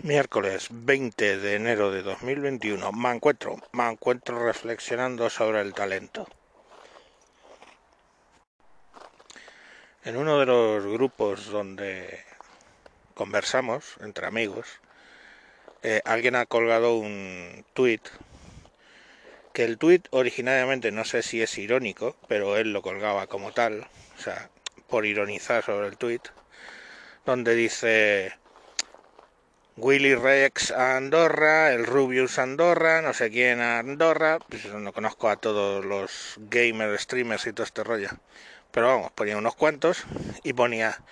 Miércoles 20 de enero de 2021. Me encuentro, me encuentro reflexionando sobre el talento. En uno de los grupos donde conversamos entre amigos, eh, alguien ha colgado un tuit que el tuit originariamente no sé si es irónico, pero él lo colgaba como tal, o sea, por ironizar sobre el tuit, donde dice Willy Rex a Andorra, el Rubius Andorra, no sé quién Andorra, pues no conozco a todos los gamers, streamers y todo este rollo. Pero vamos, ponía unos cuantos y ponía,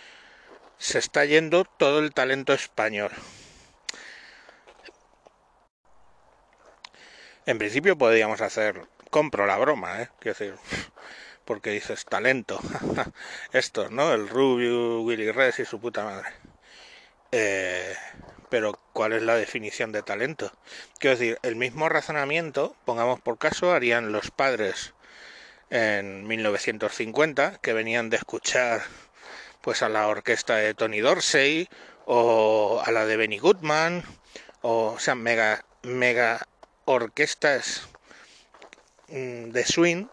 se está yendo todo el talento español. En principio podríamos hacer, compro la broma, ¿eh? Quiero decir, porque dices talento. Estos, ¿no? El Rubius, Willy Rex y su puta madre. Eh, pero ¿cuál es la definición de talento? Quiero decir, el mismo razonamiento, pongamos por caso, harían los padres en 1950, que venían de escuchar pues a la orquesta de Tony Dorsey o a la de Benny Goodman o, o sea, mega mega orquestas mm, de swing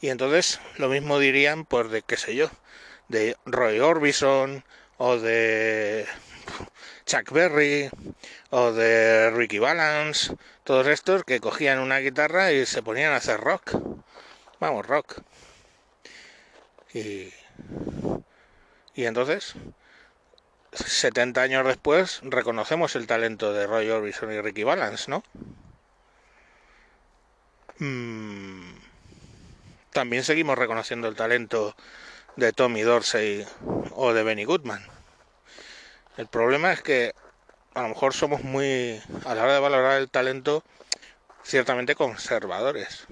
y entonces lo mismo dirían pues de qué sé yo, de Roy Orbison o de Chuck Berry o de Ricky Valance, todos estos que cogían una guitarra y se ponían a hacer rock. Vamos, rock. Y, y entonces, 70 años después, reconocemos el talento de Roy Orbison y Ricky Valance, ¿no? Mm, también seguimos reconociendo el talento de Tommy Dorsey o de Benny Goodman. El problema es que a lo mejor somos muy, a la hora de valorar el talento, ciertamente conservadores.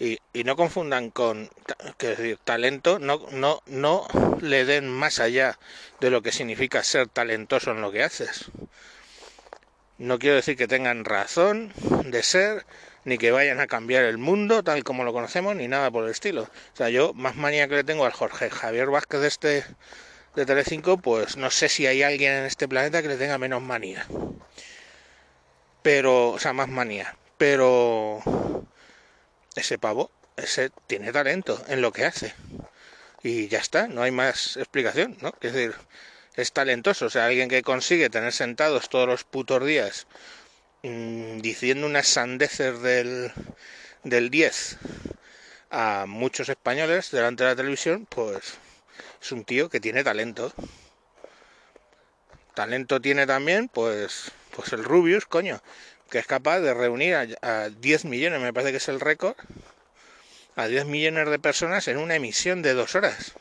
Y, y no confundan con, que decir, talento, no, no, no le den más allá de lo que significa ser talentoso en lo que haces. No quiero decir que tengan razón de ser, ni que vayan a cambiar el mundo tal como lo conocemos, ni nada por el estilo. O sea, yo más manía que le tengo al Jorge Javier Vázquez de este de Telecinco, pues no sé si hay alguien en este planeta que le tenga menos manía. Pero, o sea, más manía. Pero ese pavo, ese tiene talento en lo que hace. Y ya está, no hay más explicación, ¿no? Es decir, es talentoso, o sea, alguien que consigue tener sentados todos los putos días mmm, diciendo unas sandeces del, del 10 a muchos españoles delante de la televisión, pues es un tío que tiene talento. Talento tiene también, pues, pues el Rubius, coño, que es capaz de reunir a, a 10 millones, me parece que es el récord, a 10 millones de personas en una emisión de dos horas.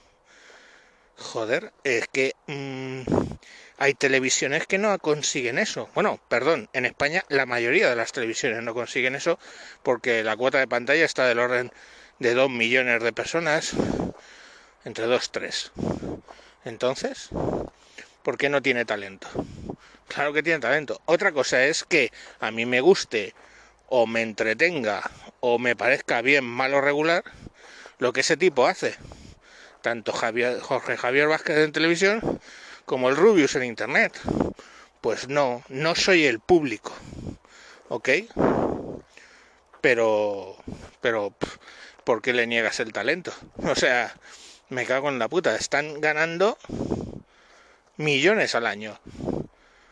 Joder, es que mmm, hay televisiones que no consiguen eso. Bueno, perdón, en España la mayoría de las televisiones no consiguen eso porque la cuota de pantalla está del orden de 2 millones de personas entre dos, tres. Entonces, ¿por qué no tiene talento? Claro que tiene talento. Otra cosa es que a mí me guste o me entretenga o me parezca bien, malo, regular lo que ese tipo hace. Tanto Javier, Jorge Javier Vázquez en televisión como el Rubius en internet. Pues no, no soy el público. ¿Ok? Pero, pero, ¿por qué le niegas el talento? O sea, me cago en la puta, están ganando millones al año.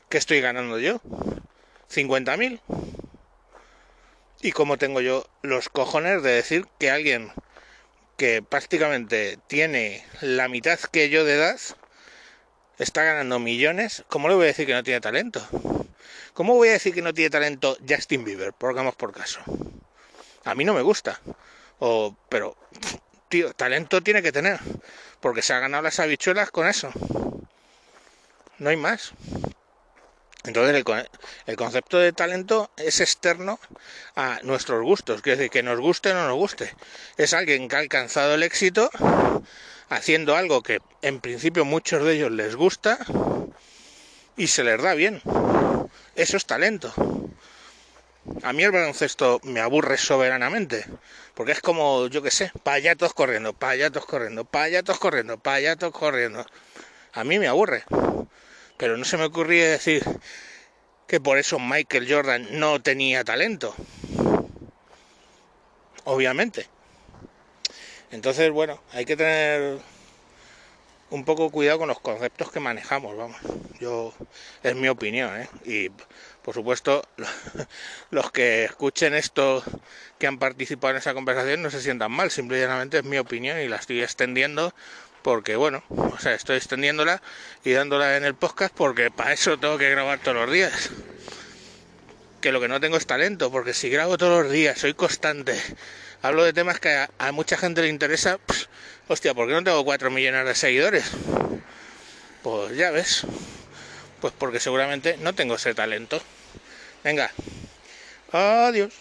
¿Qué estoy ganando yo? ¿50.000? ¿Y cómo tengo yo los cojones de decir que alguien que prácticamente tiene la mitad que yo de edad está ganando millones? ¿Cómo le voy a decir que no tiene talento? ¿Cómo voy a decir que no tiene talento Justin Bieber? Pongamos por caso. A mí no me gusta. O, pero tío, talento tiene que tener, porque se ha ganado las habichuelas con eso. No hay más. Entonces el, concepto de talento es externo a nuestros gustos, quiere decir que nos guste o no nos guste. Es alguien que ha alcanzado el éxito haciendo algo que en principio muchos de ellos les gusta y se les da bien. Eso es talento. A mí el baloncesto me aburre soberanamente, porque es como, yo qué sé, payatos corriendo, payatos corriendo, payatos corriendo, payatos corriendo. A mí me aburre. Pero no se me ocurría decir que por eso Michael Jordan no tenía talento. Obviamente. Entonces, bueno, hay que tener un poco cuidado con los conceptos que manejamos, vamos. Yo es mi opinión, ¿eh? Y por supuesto, los que escuchen esto que han participado en esa conversación no se sientan mal, simplemente es mi opinión y la estoy extendiendo porque bueno, o sea, estoy extendiéndola y dándola en el podcast porque para eso tengo que grabar todos los días. Que lo que no tengo es talento, porque si grabo todos los días, soy constante, hablo de temas que a, mucha gente le interesa, hostia, ¿por qué no tengo 4 millones de seguidores? Pues ya ves, pues porque seguramente no tengo ese talento. Venga, adiós.